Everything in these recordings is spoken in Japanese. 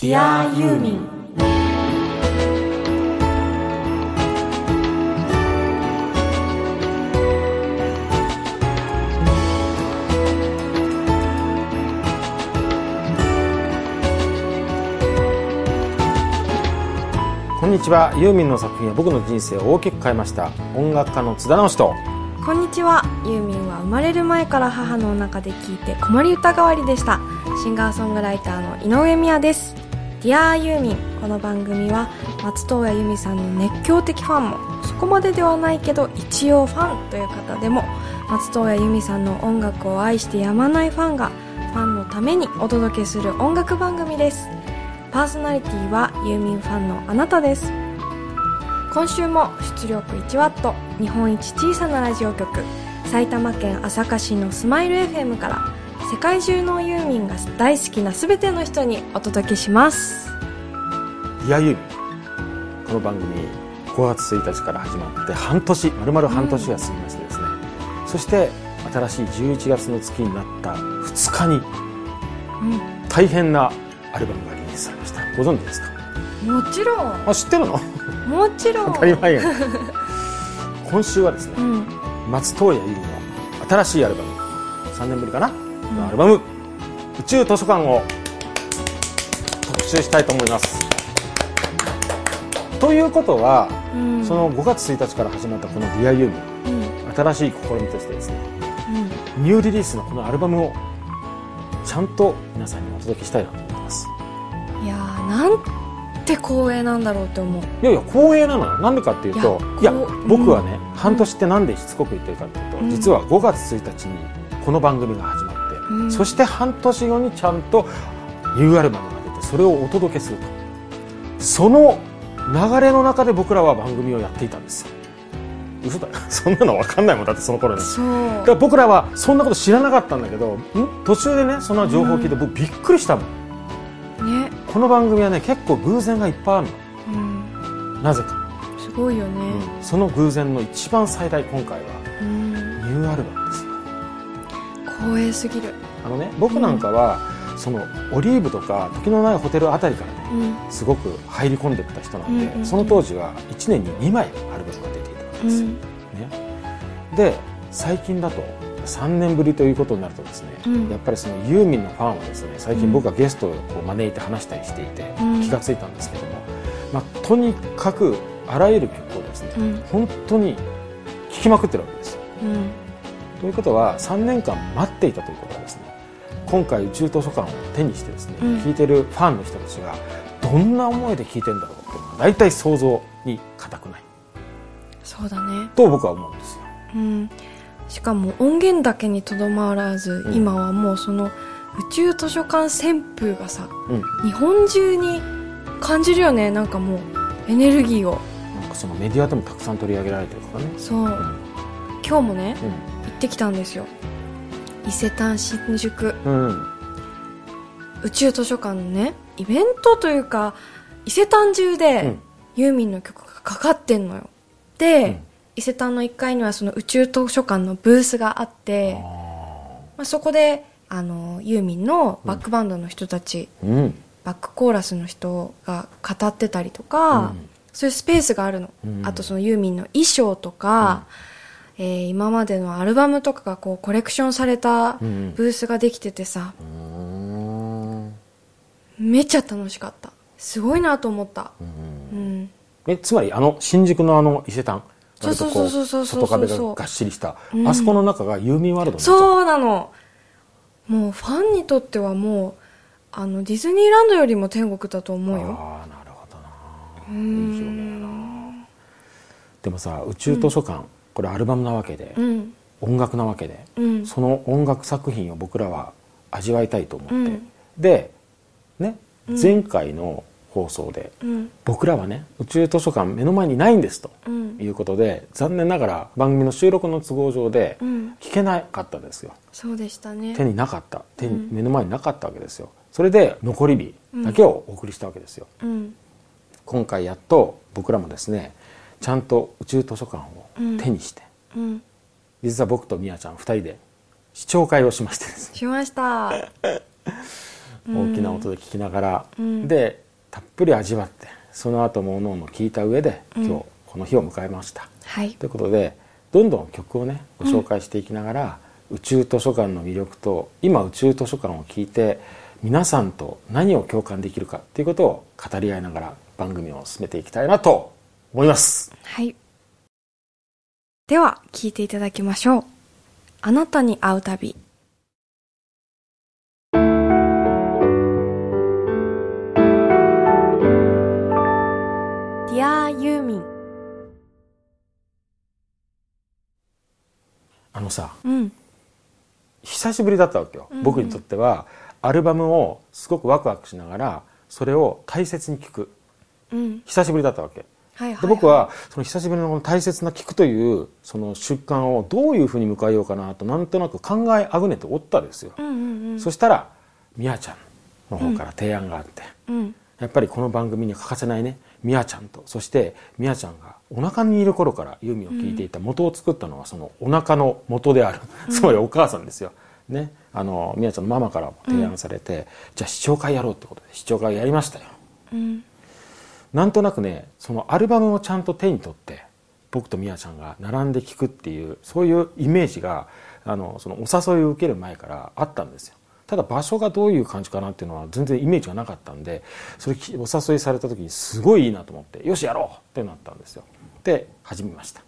Dear ユーミンこんにちは。ユーミンの作品は僕の人生を大きく変えました。音楽家の津田直人こんにちは。ユーミンは生まれる前から母の中で聴いて子守歌代わりでした。シンガーソングライターの井上美也です Dear ユーミン。この番組は松任谷由実さんの熱狂的ファンもそこまでではないけど一応ファンという方でも松任谷由実さんの音楽を愛してやまないファンがファンのためにお届けする音楽番組です。パーソナリティはユーミンファンのあなたです。今週も出力1ワット日本一小さなラジオ局埼玉県朝霞市のスマイル FM から世界中のユーミンが大好きな全ての人にお届けします。いやユーミンこの番組5月1日から始まって半年丸々半年が過ぎましてですね、そして新しい11月の月になった2日にうん。大変なアルバムがリリースされました。ご存知ですか？もちろん。あ知ってるの？もちろん。当たり前やん。今週はですねうん。松任谷由実の新しいアルバム3年ぶりかな、のアルバム「宇宙図書館」を。特集したいと思います。ということは、うん。その5月1日から始まったこの「Dear Yumiうん。ン新しい試みとしてですねうん。ニューリリースのこのアルバムをちゃんと皆さんにお届けしたいなと思ってます。いやーなんて光栄なんだろうって思う。いやいや光栄なのよ。なんでかっていうといや僕はね、半年ってなんでしつこく言ってるかっていうと、うん。実は5月1日にこの番組が始まそして半年後にちゃんとニューアルバムが出てそれをお届けすると。その流れの中で僕らは番組をやっていたんです。よ嘘だ。よ そんなの分かんないもん。だってその頃に。だから僕らはそんなこと知らなかったんだけどん？途中でねその情報を聞いて僕びっくりしたもん、ね。この番組はね結構偶然がいっぱいあるうん。のなぜか、すごいよね。その偶然の一番最大今回はうん。ニューアルバムですよ。光栄すぎるあのね僕なんかは、そのオリーブとか時のないホテルあたりからねうん。すごく入り込んでった人なんで、うんうんうん。その当時は1年に2枚アルバムが出ていたわけですよ、うん。ね、で最近だと3年ぶりということになるとですね、うん。やっぱりそのユーミンのファンはですね最近僕がゲストをこう招いて話したりしていてうん。気がついたんですけども、まあ、とにかくあらゆる曲をですね、うん。本当に聴きまくってるわけですよ。うん。ということは3年間待っていたということはですね今回宇宙図書館を手にしてですね、うん。聞いてるファンの人たちがどんな思いで聞いてんだろうっていうのは大体想像に難くない。そうだね。と僕は思うんですよ。うん。しかも音源だけにとどまらず、うん。今はもうその宇宙図書館旋風がさうん。日本中に感じるよね。なんかもうエネルギーを。なんかそのメディアでもたくさん取り上げられてるからね。そう、今日もね行ってきたんですよ伊勢丹新宿。うん、うん、宇宙図書館のねイベントというか伊勢丹中で、うん。ユーミンの曲がかかってんのよ。で、うん。伊勢丹の1階にはその宇宙図書館のブースがあってまあ、そこであのユーミンのバックバンドの人たち、うん。バックコーラスの人が語ってたりとか、うん。そういうスペースがあるの、うん。あとそのユーミンの衣装とか、えー今までのアルバムとかがこうコレクションされたうんブースができててさ、うーん。めっちゃ楽しかった。すごいなと思った。うんうん。えつまりあの新宿のあの伊勢丹。そうそうそうそうそうそう。外壁ががっしりした、うん。あそこの中がユーミンワールドそうなの。もうファンにとってはもうあのディズニーランドよりも天国だと思うよ。ああなるほどな。ういい表現やな。でもさ宇宙図書館、これアルバムなわけで、うん。音楽なわけで、うん。その音楽作品を僕らは味わいたいと思って、うん。でねうん。前回の放送で、うん。僕らはね宇宙図書館目の前にないんですとうん。いうことで残念ながら番組の収録の都合上でうん。聞けなかったですよ。そうでしたね。手になかった。手に、うん目の前になかったわけですよ。それで残り日だけをお送りしたわけですよ、うん。今回やっと僕らもですねちゃんと宇宙図書館を手にして、うん。実は僕とみやちゃん2人で視聴会をしましてですね。しました。大きな音で聞きながら、うん。でたっぷり味わってその後もおのおの聞いた上でうん。今日この日を迎えました、はい。ということでどんどん曲をねご紹介していきながら、宇宙図書館の魅力と今宇宙図書館を聞いて皆さんと何を共感できるかっていうことを語り合いながら番組を進めていきたいなと思います。はい。では聞いていただきましょう。あなたに会う旅。ユーミン。あのさうん。久しぶりだったわけよ、うんうん。僕にとってはアルバムをすごくワクワクしながらそれを大切に聴く。うん。久しぶりだったわけはいはいで僕はその久しぶりのこの大切な聞くというその習慣をどういうふうに迎えようかなとなんとなく考えあぐねておったですよ、うんうんうん。そしたらみやちゃんの方から提案があって、うん。やっぱりこの番組に欠かせないねみやちゃんとそしてみやちゃんがお腹にいる頃からユーミンを聞いていた元を作ったのはそのお腹の元である、つまりお母さんですよ。ね、あのみやちゃんのママからも提案されて、じゃあ視聴会やろうってことで視聴会やりましたよ。うんなんとなくねそのアルバムをちゃんと手に取って僕とみやちゃんが並んで聴くっていうそういうイメージがあのそのお誘いを受ける前からあったんですよ。ただ場所がどういう感じかなっていうのは全然イメージがなかったんでそれきお誘いされた時にすごいいいなと思ってよしやろうってなったんですよ。で始めました。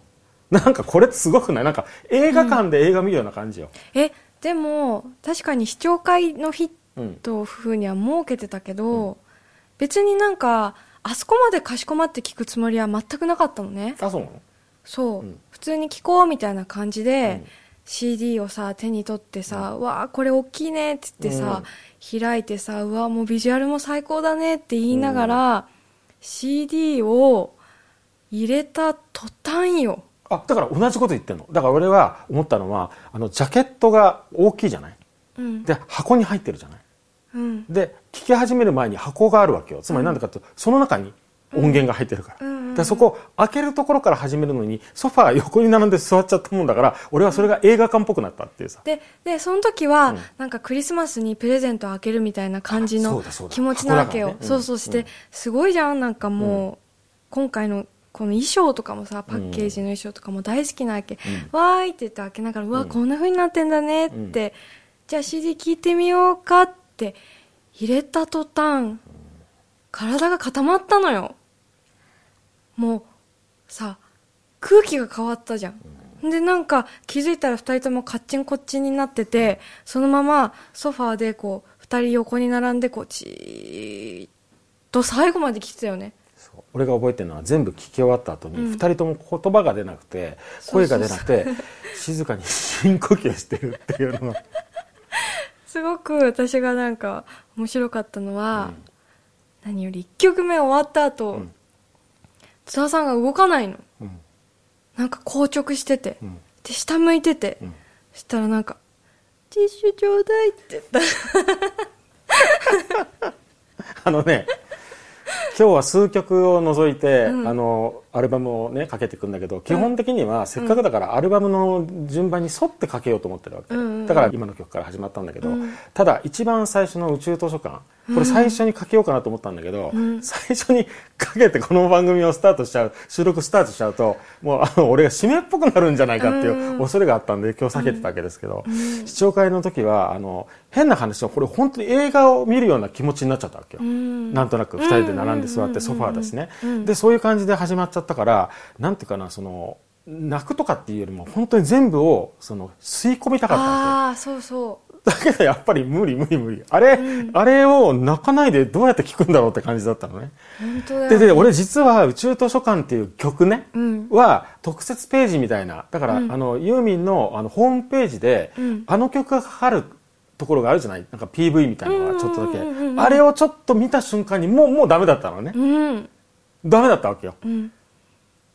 なんかこれすごくない？なんか映画館で映画見るような感じよ、えでも確かに視聴会の日うん。というふうには設けてたけど、別になんかあそこまでかしこまって聞くつもりは全くなかったのね。あそうなの？そう、うん。普通に聞こうみたいな感じで、うん。CD をさ手に取ってさ「うわあこれ大きいね」って言ってさ、開いてさ「うわもうビジュアルも最高だね」って言いながら、CD を入れた途端よ。あだから同じこと言ってんの。だから俺は思ったのはあのジャケットが大きいじゃない？うん。で箱に入ってるじゃない？うん。で聞き始める前に箱があるわけよ。つまり何でかっていうとその中に音源が入ってるから、でそこ開けるところから始めるのにソファー横に並んで座っちゃったもんだから俺はそれが映画館っぽくなったっていうさ、ででその時は、うん。なんかクリスマスにプレゼントを開けるみたいな感じの気持ちなわけよ、箱だからね。そうそうして、うん。すごいじゃん。なんかもう、今回のこの衣装とかもさパッケージの衣装とかも大好きなわけ、わーいって言って開けながら、うわうん。こんな風になってんだねって、じゃあ CD 聞いてみようかって入れた途端、体が固まったのよ。もうさ空気が変わったじゃん、でなんか気づいたら2人ともカッチンコッチンになっててそのままソファーでこう2人横に並んでこうじーっと最後まで聞いてたよね。そう。俺が覚えてるのは全部聞き終わった後にうん。2人とも言葉が出なくて、声が出なくて静かに深呼吸してるっていうのが。すごく私がなんか面白かったのは、何より1曲目終わった後、うん。津田さんが動かないの。うん。なんか硬直してて、うん。で下向いてて、うん。そしたらなんか「ティッシュちょうだい」って言った。あのね今日は数曲を除いて、うん。あのアルバムをねかけていくんだけど基本的にはせっかくだからアルバムの順番に沿ってかけようと思ってるわけ、うん。だから今の曲から始まったんだけど、うん。ただ一番最初の宇宙図書館。これ最初にかけようかなと思ったんだけど、うん。最初にかけてこの番組をスタートしちゃう収録スタートしちゃうともうあの俺が締めっぽくなるんじゃないかっていう恐れがあったんで今日避けてたわけですけど、視聴会の時はあの変な話はこれ本当に映画を見るような気持ちになっちゃったわけよ。うん。なんとなく2人で並んで座ってソファーだしね。うん。でそういう感じで始まっちゃったからなんていうかなその泣くとかっていうよりも本当に全部をその吸い込みたかったわああそうそけだけどやっぱり無理無理無理。あれ、うん。あれを泣かないでどうやって聞くんだろうって感じだったのね。う本当だ。よ、でね、で俺実は宇宙図書館っていう曲ね、うん。は特設ページみたいな。だから、うん。あのユーミンのあのホームページで、うん。あの曲がかかるところがあるじゃない？なんか PV みたいなのがちょっとだけ、うん。うんうんうんあれをちょっと見た瞬間にもうもうダメだったのね、うん。ダメだったわけよ。うん。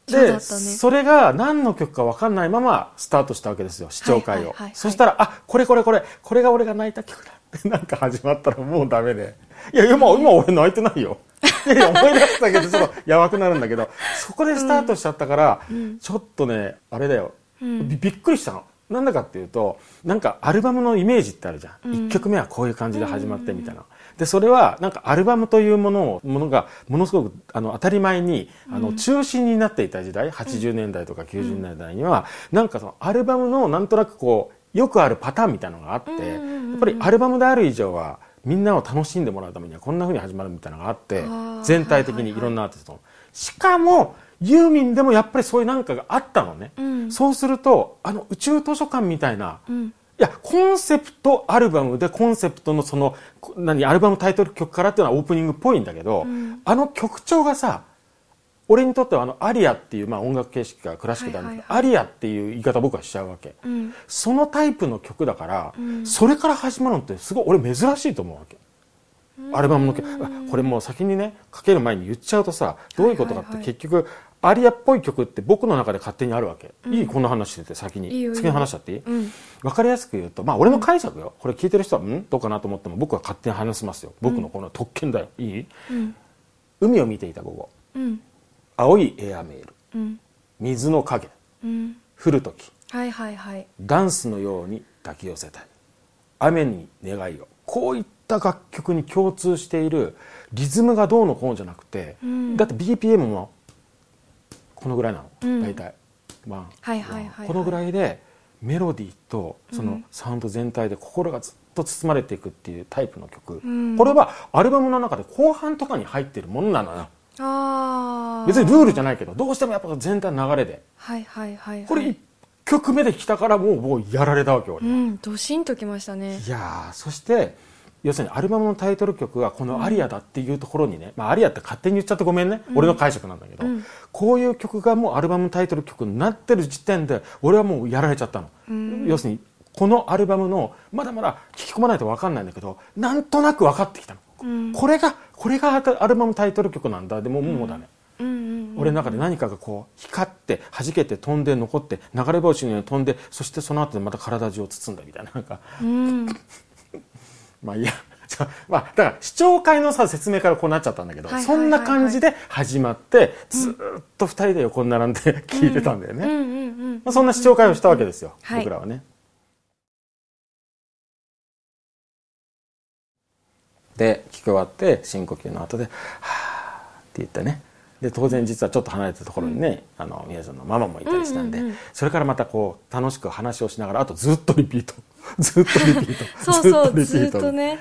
でね。それが何の曲か分かんないままスタートしたわけですよ視聴会を、はいはい。はいはいそしたらあこれこれこれこれが俺が泣いた曲だってなんか始まったらもうダメで。いや今今俺泣いてないよ。いや思い出したけどちょっとやばくなるんだけど。そこでスタートしちゃったから、ん。ちょっとねあれだよ、びっくりしたのなんだかっていうとなんかアルバムのイメージってあるじゃん、うん。1曲目はこういう感じで始まってみたいな、でそれはなんかアルバムというものをものがものすごくあの当たり前にあの中心になっていた時代、80年代とか90年代には、なんかそのアルバムのなんとなくこうよくあるパターンみたいなのがあって、やっぱりアルバムである以上はみんなを楽しんでもらうためにはこんな風に始まるみたいなのがあってー。全体的にいろんなアーティスト。の、しかもユーミンでもやっぱりそういうなんかがあったのね、うん。そうするとあの宇宙図書館みたいな、うん。いや、コンセプトアルバムで、コンセプトのその、こ何、アルバムタイトル曲からっていうのはオープニングっぽいんだけど、ん。あの曲調がさ、俺にとってはあの、アリアっていう、まあ音楽形式がクラシックだんだけど、はいはい。アリアっていう言い方僕はしちゃうわけ。うん。そのタイプの曲だから、うん。それから始まるのってすごい俺珍しいと思うわけ。アルバムのこれもう先にね、かける前に言っちゃうとさ、どういうことかってはいはいはい。結局、アリアっぽい曲って僕の中で勝手にあるわけ。いいこんな話してて先に。先に話しちゃっていい？うんわかりやすく言うと、まあ俺の解釈よ。これ聞いてる人は、ん？どうかなと思っても僕は勝手に話しますよ。僕のこの特権だよ。いい？うん海を見ていた午後。うん青いエアメール。うん水の影。うん降るとき。はいはいはいダンスのように抱き寄せたい。雨に願いを。こういった楽曲に共通しているリズムがどうのこうのじゃなくて、うんだって BPM もこのぐらいなの。うん。大体。ワン。はいはいはいはい。このぐらいでメロディーとそのサウンド全体で心がずっと包まれていくっていうタイプの曲、うん。これはアルバムの中で後半とかに入ってるものなのよ。ああ別にルールじゃないけどどうしてもやっぱ全体の流れで。はいはいはいはい。これ1曲目で来たからもうもうやられたわけ俺、いうん。ドシンときましたね。やーそして要するにアルバムのタイトル曲がこの「アリア」だっていうところにね、まあ、アリアって勝手に言っちゃってごめんね、俺の解釈なんだけど、うん。こういう曲がもうアルバムのタイトル曲になってる時点で俺はもうやられちゃったの、うん。要するにこのアルバムのまだまだ聞き込まないと分かんないんだけどなんとなく分かってきたの、うん。これがこれがアルバムタイトル曲なんだ。でももうだね、うん。うん。俺の中で何かがこう光って弾けて飛んで残って流れ星のように飛んでそしてその後でまた体中を包んだみたいななんか。うんまあいいやじゃあまあだから視聴会のさ説明からこうなっちゃったんだけど、そんな感じで始まってずーっと二人で横に並んで聞いてたんだよね、そんな視聴会をしたわけですよ、はい。僕らはね。で聞き終わって深呼吸の後で「はあ」って言ってね。で当然実はちょっと離れたところにね、あの宮さんのママもいたりしたんで、うんうんうん。それからまたこう楽しく話をしながらあとずっとリピート ずっとリピート。そうそうずっとね。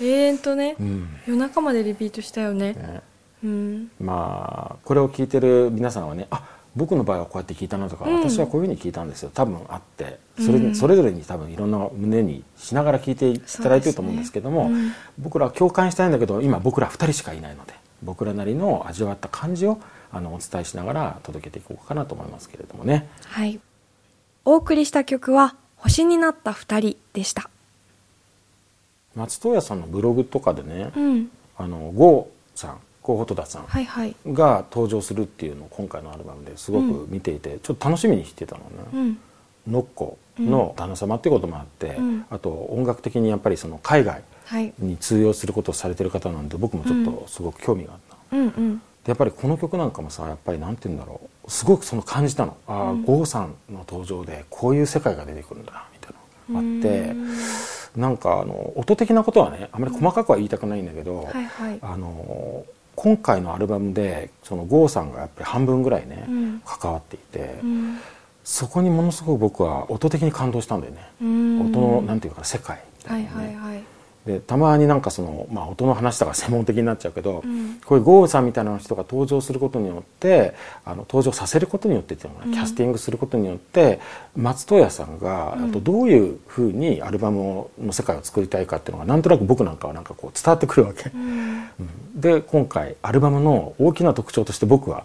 永遠とね。うん夜中までリピートしたよね。ね。うん。まあこれを聞いてる皆さんはねあ僕の場合はこうやって聞いたなとか、うん。私はこういうふうに聞いたんですよ多分あってそれ,、うん。それぞれに多分いろんな胸にしながら聞いていただいてると思うんですけども、ね。僕らは共感したいんだけど今僕ら2人しかいないので僕らなりの味わった感じをあのお伝えしながら届けていこうかなと思いますけれどもね。はい。お送りした曲は星になった二人でした。松任谷さんのブログとかでね、うん。あの郷さん郷蛍田さんが登場するっていうのを今回のアルバムですごく見ていて、ちょっと楽しみにしてたのね、うん。ノッコの旦那様ってこともあって、うん。あと音楽的にやっぱりその海外はい。に通用することをされてる方なんで僕もちょっとすごく興味があった、うんうん。でやっぱりこの曲なんかもさやっぱりなんて言うんだろうすごくその感じたの。ああ、うん。郷さんの登場でこういう世界が出てくるんだなみたいな。のがあってうんなんかあの音的なことはねあまり細かくは言いたくないんだけど、はいはい。あの今回のアルバムでその郷さんがやっぱり半分ぐらいね、うん。関わっていて、うん。そこにものすごく僕は音的に感動したんだよね、うん。音のなんていうかな世界みたはいはいはいでたまになんかその、まあ、音の話だから専門的になっちゃうけど、うん。こういう豪雨さんみたいな人が登場することによってあの登場させることによってっていうのかな、うん。キャスティングすることによって松任谷さんが、うん。あとどういうふうにアルバムの世界を作りたいかっていうのがなんとなく僕なんかはなんかこう伝わってくるわけ。で今回アルバムの大きな特徴として僕は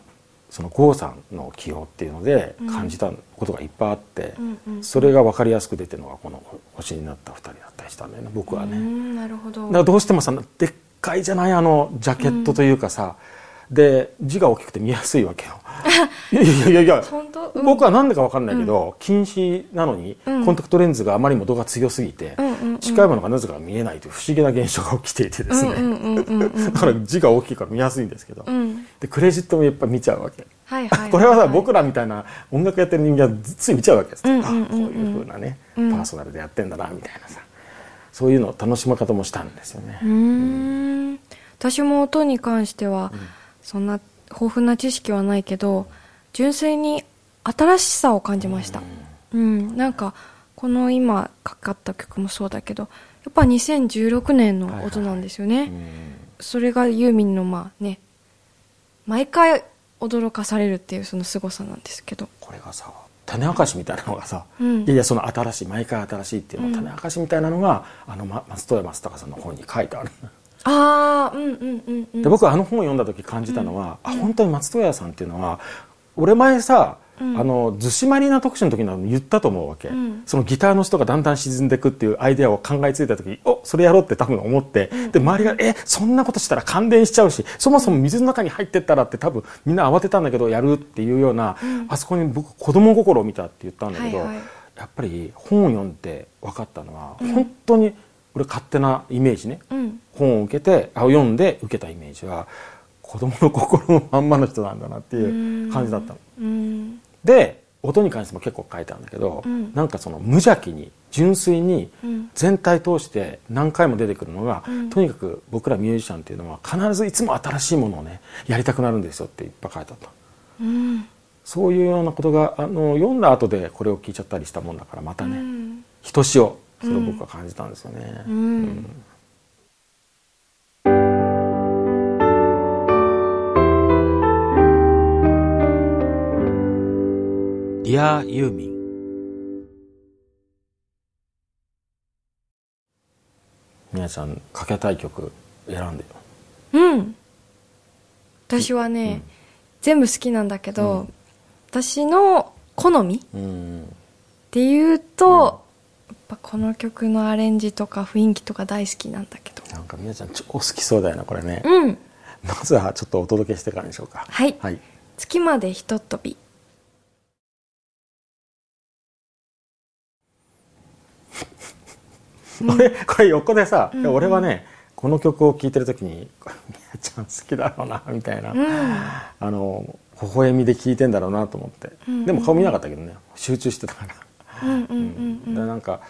その郷さんの起用っていうので感じたことがいっぱいあって、うんうんそれが分かりやすく出てるのがこの「星になった二人」だったりしたんだよね僕はね。うんなるほど。だからどうしてもさでっかいじゃないあのジャケットというかさ、で字が大きくて見やすいわけよ。いやいやいやうん。僕は何でか分かんないけど、近視なのに、うん。コンタクトレンズがあまりにも度が強すぎて、うんうんうん。近いものがなぜか見えないという不思議な現象が起きていてですね、うんうんうんうんうん。だから字が大きいから見やすいんですけど、うん。でクレジットもやっぱ見ちゃうわけ、はいはいいこれはさ僕らみたいな音楽やってる人間はつい見ちゃうわけです、うんうんうんうん。あこういうふうなね、うん。パーソナルでやってんだなみたいなさ。そういうの楽しむ方もしたんですよね、うーん。私も音に関しては、そんな豊富な知識はないけど純粋に新しさを感じました。うん、なんかこの今かかった曲もそうだけどやっぱ2016年の音なんですよね、うん。それがユーミンのまあね毎回驚かされるっていうその凄さなんですけど。これがさ種明かしみたいなのがさ、うん。いやいやその新しい毎回新しいっていうの、種明かしみたいなのがあのま松任谷正隆さんの本に書いてあるああうんうんうんうん。で僕はあの本を読んだ時感じたのは、あ本当に松任谷さんっていうのは俺前さ、あの逗子マリーナ特集の時に言ったと思うわけ、ん。そのギターの人がだんだん沈んでいくっていうアイデアを考えついた時おそれやろうって多分思って、で周りがえそんなことしたら感電しちゃうしそもそも水の中に入ってったらって多分みんな慌てたんだけどやるっていうような、あそこに僕子供心を見たって言ったんだけど、はいはい。やっぱり本を読んで分かったのは、本当に俺勝手なイメージね、うん。本を受けてあ読んで受けたイメージは子供の心のまんまの人なんだなっていう感じだったの。うん。で音に関しても結構書いてあるんだけど、うん。なんかその無邪気に純粋にうん。全体通して何回も出てくるのが、うん。とにかく僕らミュージシャンっていうのは必ずいつも新しいものをねやりたくなるんですよっていっぱい書いてあった。うん。そういうようなことがあの読んだ後でこれを聞いちゃったりしたもんだからまたうね、ん。ひとしおそれを僕は感じたんですよね、うん。ディアユーミンみなちゃんかけたい曲選んでよ。うん。私はね、全部好きなんだけど、私の好みっうん。ていうと、ぱこの曲のアレンジとか雰囲気とか大好きなんだけど。なんかみなちゃん超好きそうだよなこれね、うん。まずはちょっとお届けしてからにしようか。はい。はい。月までひとっ飛び。俺これ横でさ、うん俺はねこの曲を聴いてる時に「みなちゃん好きだろうな」みたいな、うん。あの微笑みで聴いてんだろうなと思って、うんでも顔見なかったけどね集中してたから、うんうんうんうん。でなんか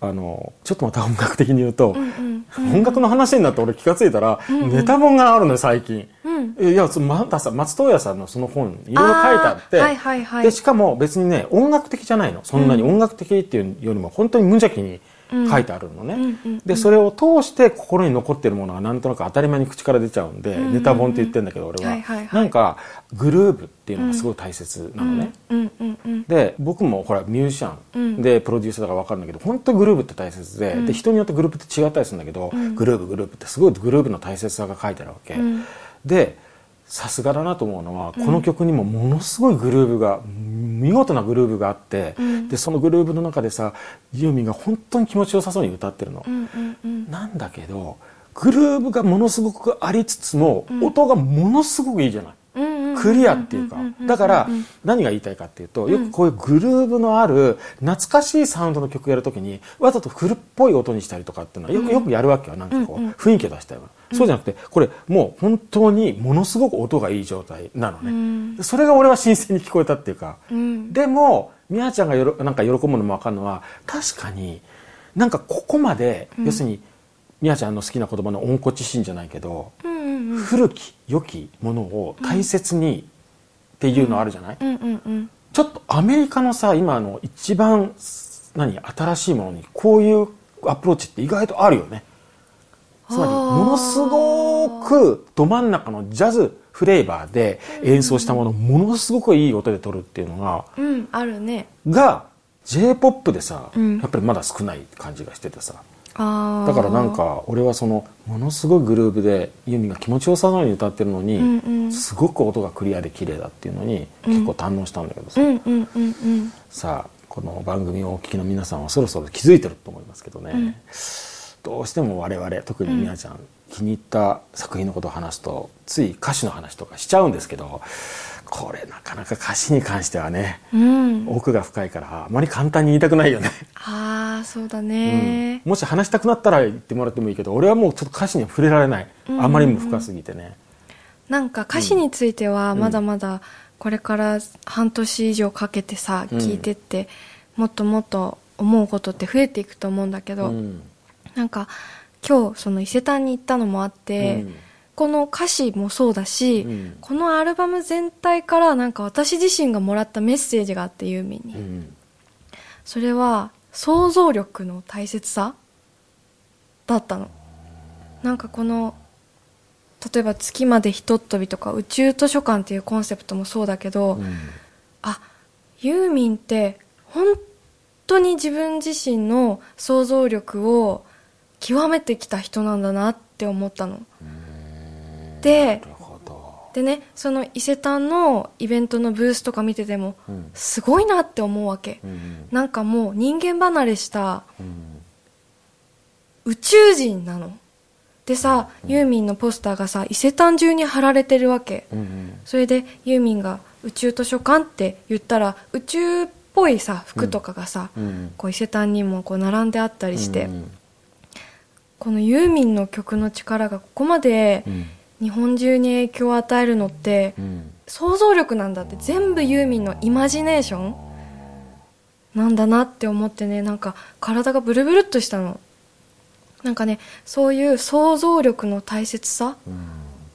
あのちょっとまた音楽的に言うと、うん音楽の話になって俺気が付いたら、ネタ本があるのよ最近。うん。いやまたさ松任谷さんのその本いろいろ書いてあってはいはいはい。でしかも別にね音楽的じゃないの。そんなに音楽的っていうよりも本当に無邪気に書いてあるのね、でそれを通して心に残ってるものはなんとなく当たり前に口から出ちゃうんで、ネタ本って言ってんだけど俺は,、はいはいはい。なんかグルーブっていうのがすごい大切なのね、で僕もほらミュージシャンでプロデューサーだから分かるんだけど本当にグルーブって大切で,、で人によってグループって違ったりするんだけど、グルーブグループってすごいグルーブの大切さが書いてあるわけ、ん。でさすがだなと思うのは、この曲にもものすごいグルーブが見事なグルーブがあって、でそのグルーブの中でさユーミンが本当に気持ちよさそうに歌ってるの、うんうんうん。なんだけどグルーブがものすごくありつつも、音がものすごくいいじゃない、うんうんクリアっていうか、だから何が言いたいかっていうと、よくこういうグルーブのある懐かしいサウンドの曲やるときにわざと古っぽい音にしたりとかっていうのはよくよくやるわけよなんかこう雰囲気を出したいわ、そうじゃなくてこれもう本当にものすごく音がいい状態なのね、それが俺は新鮮に聞こえたっていうか、でもみやちゃんがよろなんか喜ぶのも分かるのは確かになんかここまで、要するにみやちゃんの好きな言葉の温故知新じゃないけど、うんうんうん。古き良きものを大切にっていうのあるじゃない、うんうんうんちょっとアメリカのさ今の一番何新しいものにこういうアプローチって意外とあるよね。つまりものすごくど真ん中のジャズフレーバーで演奏したものをものすごくいい音で撮るっていうのがうん。あるね。が j p o p でさ、うん。やっぱりまだ少ない感じがしててさだからなんか俺はそのものすごいグルーブでユーミンが気持ちよさそうに歌ってるのに、うんうん。すごく音がクリアで綺麗だっていうのに結構堪能したんだけどさ、うんうんうんうん。さあこの番組をお聞きの皆さんはそろそろ気づいてると思いますけどね、どうしても我々特にみなちゃん、気に入った作品のことを話すとつい歌詞の話とかしちゃうんですけどこれなかなか歌詞に関してはねうん。奥が深いからあまり簡単に言いたくないよね、ああそうだね。もし話したくなったら言ってもらってもいいけど俺はもうちょっと歌詞には触れられない、あまりにも深すぎてね、なんか歌詞についてはまだまだこれから半年以上かけてさうん。聞いてってもっともっと思うことって増えていくと思うんだけど、うん。なんか今日その伊勢丹に行ったのもあって、うんこの歌詞もそうだし、うん。このアルバム全体からなんか私自身がもらったメッセージがあってユーミンに、うん。それは想像力の大切さ？だったの。なんかこの例えば月までひとっ飛びとか宇宙図書館っていうコンセプトもそうだけど、うん。あユーミンって本当に自分自身の想像力を極めてきた人なんだなって思ったの。でなるほど。でねその伊勢丹のイベントのブースとか見ててもうん。すごいなって思うわけ。うんなんかもう人間離れしたうん。宇宙人なの。でさユーミンのポスターがさ伊勢丹中に貼られてるわけ。うんそれでユーミンが宇宙図書館って言ったら宇宙っぽいさ服とかがさ、うん。こう伊勢丹にもこう並んであったりして、うん。このユーミンの曲の力がここまでうん日本中に影響を与えるのってうん。想像力なんだって全部ユーミンのイマジネーションなんだなって思ってねなんか体がブルブルっとしたの。なんかねそういう想像力の大切さうん。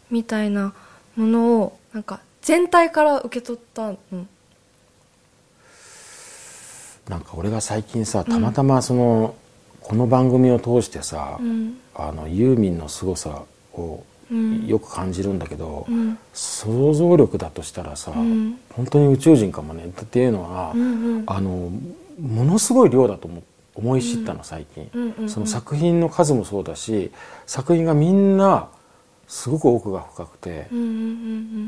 みたいなものをなんか全体から受け取ったの。なんか俺が最近さたまたまその、この番組を通してさ、うん。あのユーミンの凄さをうんよく感じるんだけど、うん。想像力だとしたらさ、うん。本当に宇宙人かもね。っていうのは、うんうん。あのものすごい量だと思思い知ったの最近、うんうんうん。その作品の数もそうだし作品がみんなすごく奥が深くて、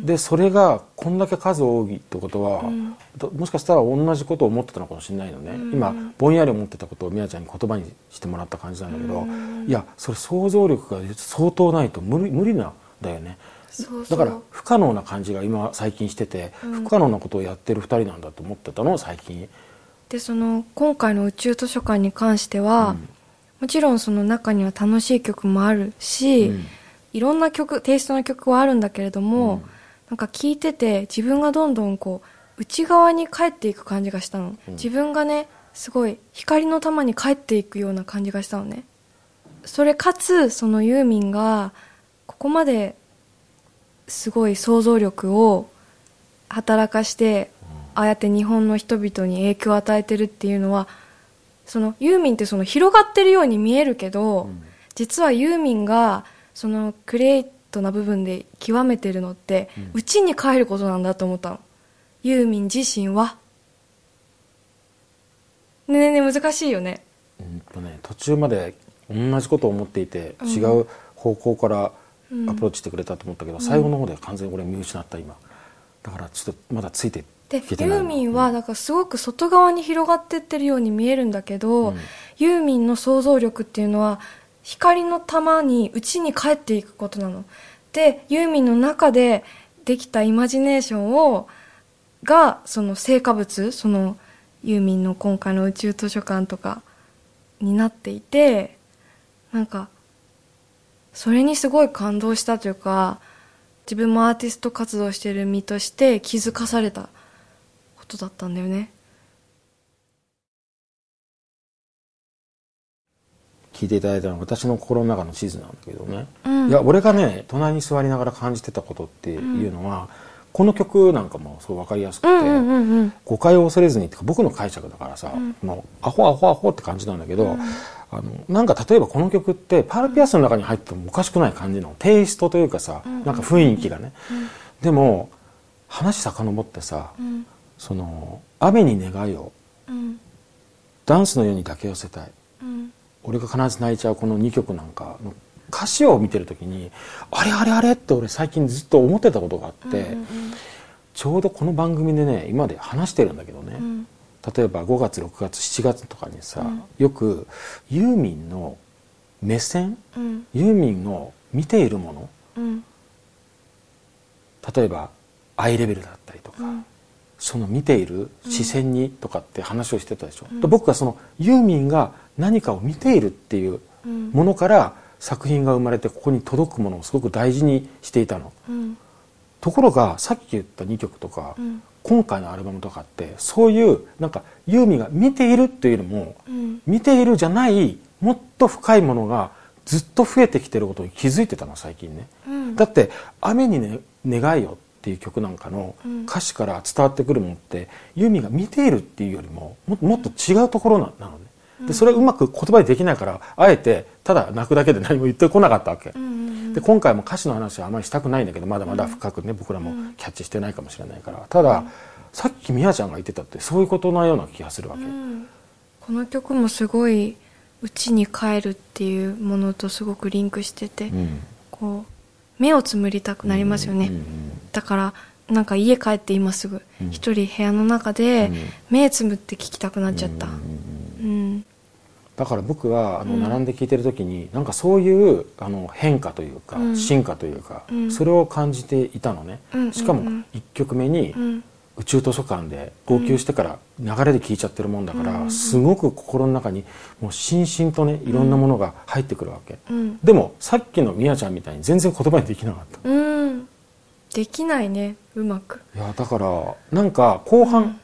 でそれがこんだけ数多いってことは、うん。どもしかしたら同じことを思ってたのかもしれないのね、うん。今ぼんやり思ってたことをみやちゃんに言葉にしてもらった感じなんだけど、うん。いやそれ想像力が相当ないと無理無理なんだよね。そうそう。だから不可能な感じが今最近してて、うん。不可能なことをやってる2人なんだと思ってたの最近。でその今回の宇宙図書館に関しては、うん。もちろんその中には楽しい曲もあるし、うんいろんな曲テイストの曲はあるんだけれども、うん。なんか聴いてて自分がどんどんこう内側に帰っていく感じがしたの、うん。自分がねすごい光の玉に帰っていくような感じがしたのね。それかつそのユーミンがここまですごい想像力を働かしてああやって日本の人々に影響を与えてるっていうのはそのユーミンってその広がってるように見えるけど、うん。実はユーミンがそのクリエイトな部分で極めてるのってうん。内、に帰ることなんだと思ったの。ユーミン自身は。ねえねえ難しいよね。うんとね途中まで同じことを思っていて、うん。違う方向からうん。アプローチしてくれたと思ったけど、最後の方で完全に俺見失った今。だからちょっとまだついてでユーミンはだからすごく外側に広がってってるように見えるんだけど、うん。ユーミンの想像力っていうのは光の玉に内に帰っていくことなの。でユーミンの中でできたイマジネーションをがその成果物そのユーミンの今回の宇宙図書館とかになっていてなんかそれにすごい感動したというか自分もアーティスト活動してる身として気づかされたことだったんだよね。聞いていただいたのは私の心の中の地図なんだけどね、うん。いや俺がね隣に座りながら感じてたことっていうのは、この曲なんかもすごい分かりやすくて、うんうんうんうん。誤解を恐れずにってか僕の解釈だからさ、もうアホアホアホって感じなんだけど、あのなんか例えばこの曲ってパールピアスの中に入っててもおかしくない感じのテイストというかさ、なんか雰囲気がね、でも話遡ってさ、うん。その雨に願いを。うん。ダンスのように抱き寄せたい。うん俺が必ず泣いちゃうこの2曲なんかの歌詞を見てる時にあれあれあれって俺最近ずっと思ってたことがあって、うんちょうどこの番組でね今まで話してるんだけどね、うん。例えば5月6月7月とかにさ、うん。よくユーミンの目線うん。ユーミンの見ているものうん。例えばアイレベルだったりとか、うん。その見ている視線にとかって話をしてたでしょ、うん。で僕はそのユーミンが何かを見ているっていううんものから作品が生まれてここに届くものをすごく大事にしていたの。うんところがさっき言った2曲とか、うん今回のアルバムとかってそういうなんかユーミンが見ているっていうよりもうん見ているじゃないもっと深いものがずっと増えてきてることに気づいてたの最近ね、うん。だって「雨に、ね、願いよ」っていう曲なんかのうん。歌詞から伝わってくるものってユーミンが見ているっていうよりもももっと違うところななのねでそれはうまく言葉でできないからあえてただ泣くだけで何も言ってこなかったわけ、で今回も歌詞の話はあまりしたくないんだけどまだまだ深くね、僕らもキャッチしてないかもしれないから。ただ、さっきみやちゃんが言ってたってそういうことのような気がするわけ、うん。この曲もすごい家に帰るっていうものとすごくリンクしてて、うん。こう目をつむりたくなりますよね、うんうんだからなんか家帰って今すぐうん。一人部屋の中でうん。目つむって聞きたくなっちゃったうん。うんうんうんだから僕はあのうん。並んで聞いてる時に、なんかそういうあの変化というか、うん。進化というか、うん。それを感じていたのね、うんうんうん。しかも1曲目にうん。宇宙図書館で号泣してから流れで聞いちゃってるもんだから、うんすごく心の中にもうしんしんとねいろんなものが入ってくるわけ、うん。でもさっきのみやちゃんみたいに全然言葉にできなかった。うん。できないね。うまく。いやだからなんか後半、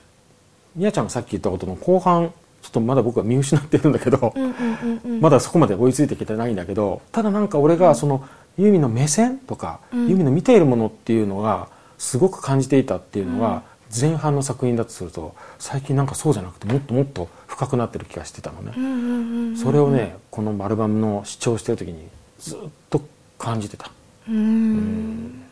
みやちゃんがさっき言ったことの後半ちょっとまだ僕は見失ってるんだけど、うんうんうんうん。まだそこまで追いついてきてないんだけどただなんか俺がそのユーミンの目線とか、うん。ユーミンの見ているものっていうのがすごく感じていたっていうのが前半の作品だとすると最近なんかそうじゃなくてもっともっと深くなってる気がしてたのね。う、んうんうんうん。それをねこのアルバムの視聴してる時にずっと感じてた。うん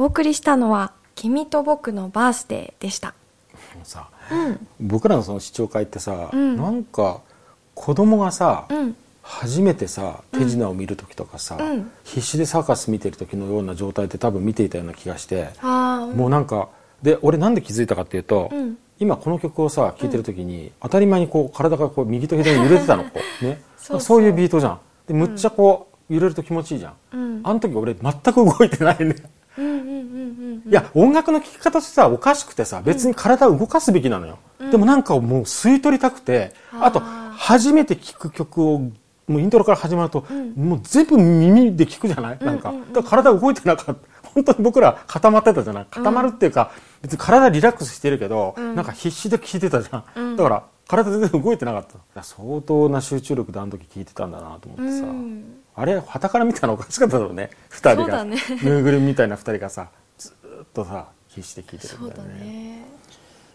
お送りしたのは「君と僕のバースデー」でした。もうさうん。僕らのその視聴会ってさ、うん。なんか子供がさ、うん。初めてさ手品を見る時とかさ、うん。必死でサーカス見てる時のような状態で多分見ていたような気がして、もうなんかで俺なんで気づいたかっていうと、うん。今この曲をさ聴いてる時に、当たり前にこう体がこう右と左に揺れてたのこう ね。そうそう。いうビートじゃん。でむっちゃこう揺れると気持ちいいじゃん、うん。あの時俺全く動いてないね、いや音楽の聴き方としてはおかしくてさ別に体を動かすべきなのよ、でもなんかもう吸い取りたくて、あと初めて聴く曲をもうイントロから始まると、ん。もう全部耳で聴くじゃない、なんかうんうん。うんだから体動いてなかった。本当に僕ら固まってたじゃない？固まるっていうか、別に体リラックスしてるけど、うん。なんか必死で聴いてたじゃん、うん。だから体全然動いてなかった。いや相当な集中力であの時聴いてたんだなと思ってさ、うん。あれ旗から見たらおかしかっただろうね。二人が、ね。ぬいぐるみみたいな二人がさっとさ必死で聴いてるんだよね。ね。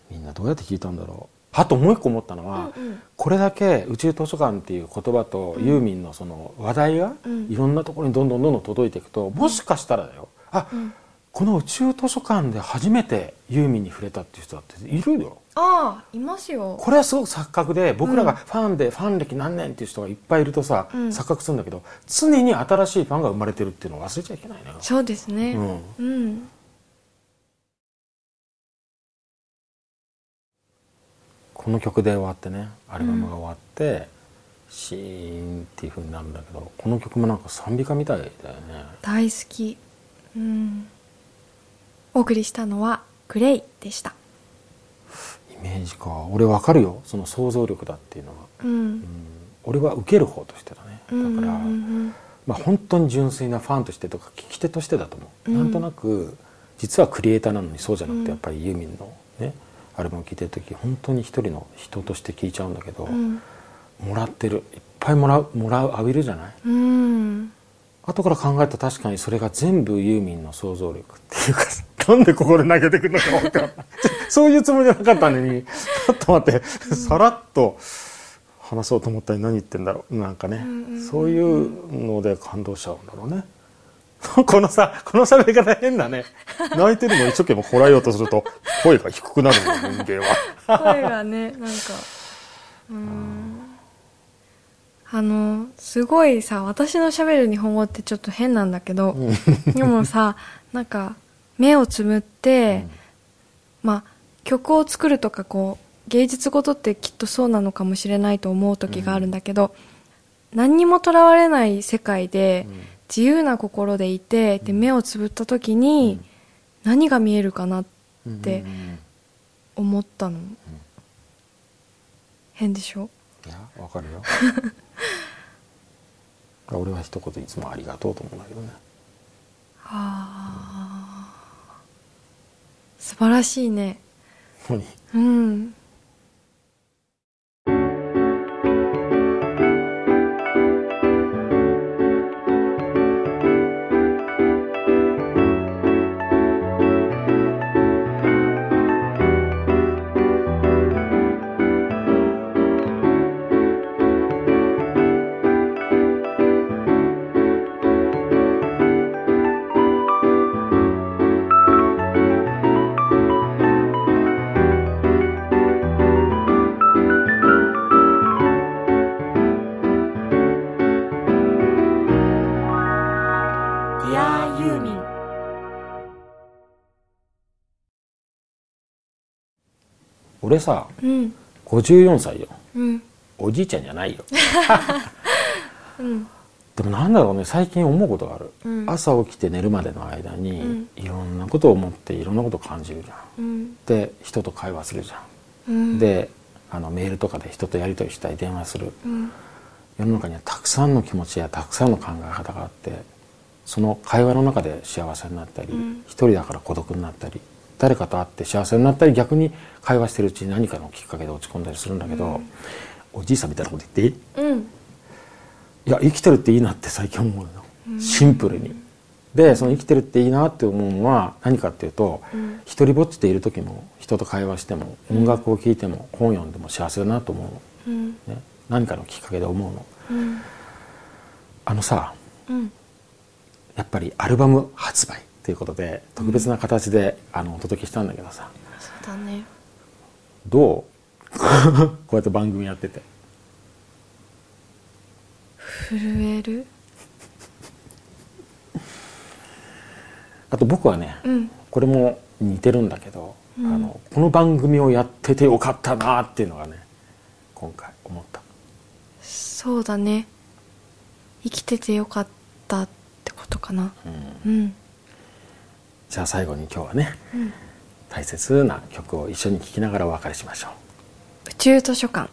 みんなどうやって聞いたんだろう。あともう一個思ったのは、うんうん。これだけ宇宙図書館っていう言葉とユーミンのその話題がうん。いろんなところにどんどんどんどん届いていくともしかしたらだよ。あ、ん。この宇宙図書館で初めてユーミンに触れたっていう人だっているよ。ああいますよ。これはすごく錯覚で僕らがファンでファン歴何年っていう人がいっぱいいるとさ、うん。錯覚するんだけど常に新しいファンが生まれてるっていうのを忘れちゃいけないのよ。そうですね。うん。うんこの曲で終わってねアルバムが終わって、シーンっていう風になるんだけどこの曲もなんか賛美歌みたいだよね。大好き。うん。お送りしたのはグレイでした。イメージか。俺わかるよ。その想像力だっていうのは、うん。うん、俺は受ける方としてだね。だうんから、うん。まあ、本当に純粋なファンとしてとか聞き手としてだと思う、うん。なんとなく実はクリエイターなのにそうじゃなくうん。てやっぱりユーミンのねアルバム聴いてる時本当に一人の人として聴いちゃうんだけど、うん。もらってる。いっぱいもらうもらう浴びるじゃない？うん。後から考えたら確かにそれが全部ユーミンの想像力っていうか なんでここで投げてくるのか分かんない。そういうつもりじゃなかったのに ちょっと待って、さらっと話そうと思ったら何言ってんだろう。なんかね、んうんうん。そういうので感動しちゃうんだろうね このさこの喋り方変だね。泣いてるのを一生懸命こらえようとすると声が低くなるのよ人間は。声がねなんかうん。あのすごいさ私の喋る日本語ってちょっと変なんだけどでもさなんか目をつむって、まあ曲を作るとかこう芸術事ってきっとそうなのかもしれないと思う時があるんだけど、何にもとらわれない世界で、うん自由な心でいてで目をつぶった時に、何が見えるかなってうん。うんうん思ったの、変でしょ？いやわかるよ。俺は一言いつもありがとうと思うんだけどね。ああ素晴らしいね。何？うん俺さうん。54歳よ。うん。おじいちゃんじゃないよ。うん。でもなんだろうね最近思うことがある、うん。朝起きて寝るまでの間に、うん。いろんなことを思っていろんなことを感じるじゃん。うん。で人と会話するじゃうんん、であのメールとかで人とやり取りしたり電話する。うん。世の中にはたくさんの気持ちやたくさんの考え方があってその会話の中で幸せになったり、うん。一人だから孤独になったり誰かと会って幸せになったり逆に会話してるうちに何かのきっかけで落ち込んだりするんだけど、おじいさんみたいなこと言っていい？うん。いや生きてるっていいなって最近思うの、シンプルに。でその生きてるっていいなって思うのは何かっていうと、うん。一人ぼっちでいる時も人と会話しても音楽を聴いても本読んでも幸せだなと思うの、うん。ね、何かのきっかけで思うの。うん。あのさうん。やっぱりアルバム発売ということで特別な形で、あのお届けしたんだけどさ。そうだね。どう？こうやって番組やってて。震える？あと僕はね、うん。これも似てるんだけど、うん。あのこの番組をやっててよかったなっていうのがね今回思った。そうだね。生きててよかったってことかな。うん。うんじゃあ最後に今日はねうん。大切な曲を一緒に聴きながらお別れしましょう。宇宙図書館